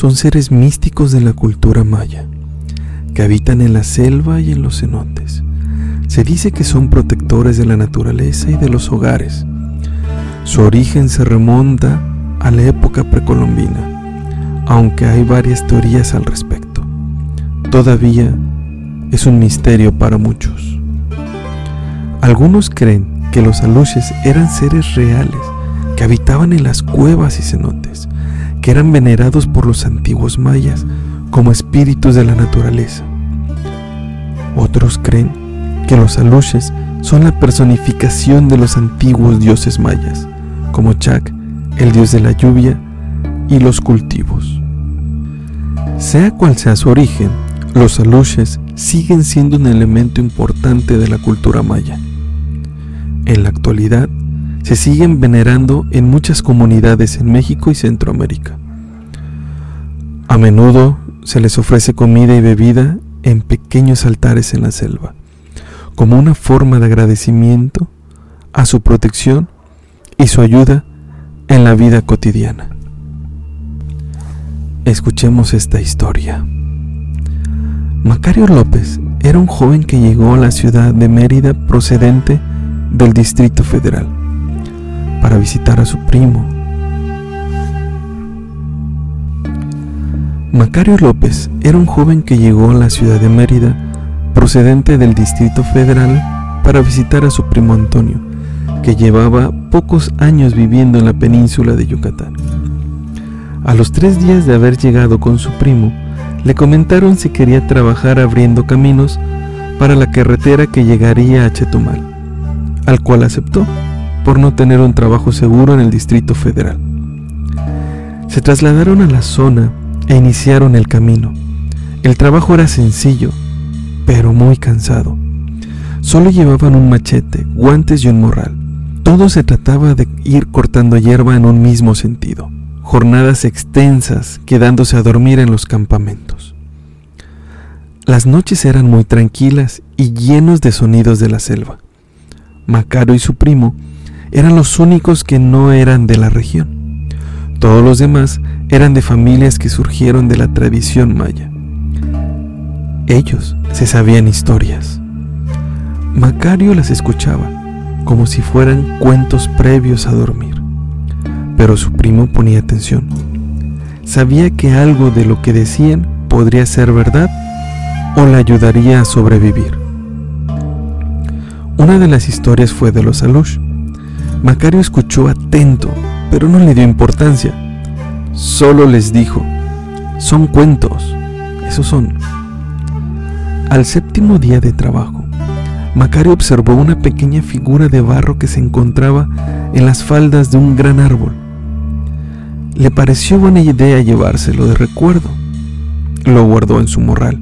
son seres místicos de la cultura maya, que habitan en la selva y en los cenotes. Se dice que son protectores de la naturaleza y de los hogares. Su origen se remonta a la época precolombina, aunque hay varias teorías al respecto. Todavía es un misterio para muchos. Algunos creen que los aluches eran seres reales que habitaban en las cuevas y cenotes eran venerados por los antiguos mayas como espíritus de la naturaleza. Otros creen que los aluches son la personificación de los antiguos dioses mayas, como Chak, el dios de la lluvia y los cultivos. Sea cual sea su origen, los aluches siguen siendo un elemento importante de la cultura maya. En la actualidad, se siguen venerando en muchas comunidades en México y Centroamérica. A menudo se les ofrece comida y bebida en pequeños altares en la selva, como una forma de agradecimiento a su protección y su ayuda en la vida cotidiana. Escuchemos esta historia. Macario López era un joven que llegó a la ciudad de Mérida procedente del Distrito Federal para visitar a su primo. Macario López era un joven que llegó a la ciudad de Mérida procedente del Distrito Federal para visitar a su primo Antonio, que llevaba pocos años viviendo en la península de Yucatán. A los tres días de haber llegado con su primo, le comentaron si quería trabajar abriendo caminos para la carretera que llegaría a Chetumal, al cual aceptó por no tener un trabajo seguro en el Distrito Federal. Se trasladaron a la zona e iniciaron el camino. El trabajo era sencillo, pero muy cansado. Solo llevaban un machete, guantes y un morral. Todo se trataba de ir cortando hierba en un mismo sentido. Jornadas extensas, quedándose a dormir en los campamentos. Las noches eran muy tranquilas y llenos de sonidos de la selva. Macaro y su primo eran los únicos que no eran de la región. Todos los demás eran de familias que surgieron de la tradición maya. Ellos se sabían historias. Macario las escuchaba como si fueran cuentos previos a dormir, pero su primo ponía atención. Sabía que algo de lo que decían podría ser verdad o le ayudaría a sobrevivir. Una de las historias fue de los Alush, Macario escuchó atento, pero no le dio importancia. Solo les dijo, son cuentos, esos son. Al séptimo día de trabajo, Macario observó una pequeña figura de barro que se encontraba en las faldas de un gran árbol. Le pareció buena idea llevárselo de recuerdo. Lo guardó en su morral.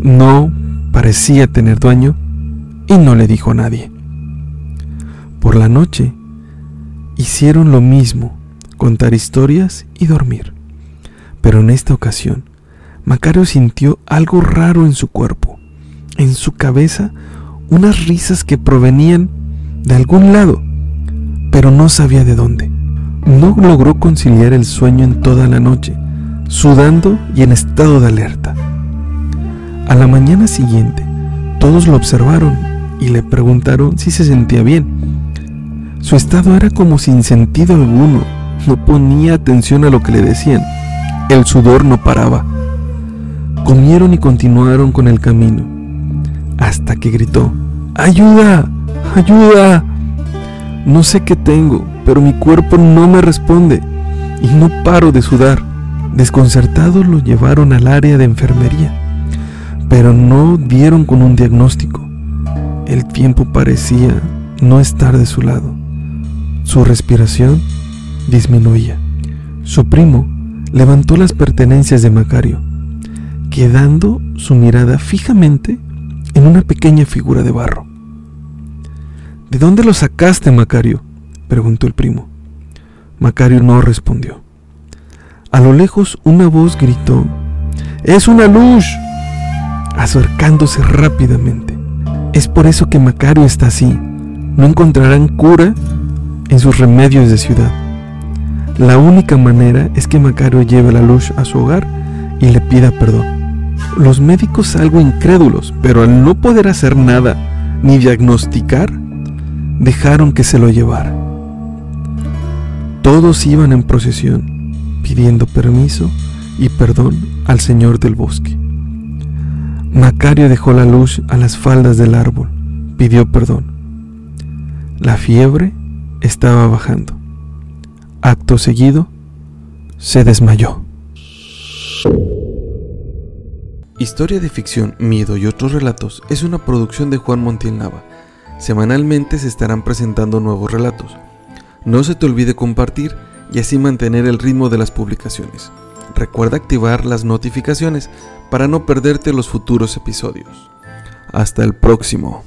No parecía tener dueño y no le dijo a nadie. Por la noche hicieron lo mismo, contar historias y dormir. Pero en esta ocasión, Macario sintió algo raro en su cuerpo, en su cabeza, unas risas que provenían de algún lado, pero no sabía de dónde. No logró conciliar el sueño en toda la noche, sudando y en estado de alerta. A la mañana siguiente, todos lo observaron y le preguntaron si se sentía bien su estado era como sin sentido alguno. No ponía atención a lo que le decían. El sudor no paraba. Comieron y continuaron con el camino. Hasta que gritó, ¡Ayuda! ¡Ayuda! No sé qué tengo, pero mi cuerpo no me responde y no paro de sudar. Desconcertados lo llevaron al área de enfermería, pero no dieron con un diagnóstico. El tiempo parecía no estar de su lado. Su respiración disminuía. Su primo levantó las pertenencias de Macario, quedando su mirada fijamente en una pequeña figura de barro. ¿De dónde lo sacaste, Macario? preguntó el primo. Macario no respondió. A lo lejos una voz gritó, ¡Es una luz! acercándose rápidamente. Es por eso que Macario está así. No encontrarán cura en sus remedios de ciudad. La única manera es que Macario lleve la luz a su hogar y le pida perdón. Los médicos algo incrédulos, pero al no poder hacer nada ni diagnosticar, dejaron que se lo llevara. Todos iban en procesión, pidiendo permiso y perdón al Señor del bosque. Macario dejó la luz a las faldas del árbol, pidió perdón. La fiebre estaba bajando. Acto seguido, se desmayó. Historia de ficción, miedo y otros relatos es una producción de Juan Montiel Nava. Semanalmente se estarán presentando nuevos relatos. No se te olvide compartir y así mantener el ritmo de las publicaciones. Recuerda activar las notificaciones para no perderte los futuros episodios. Hasta el próximo.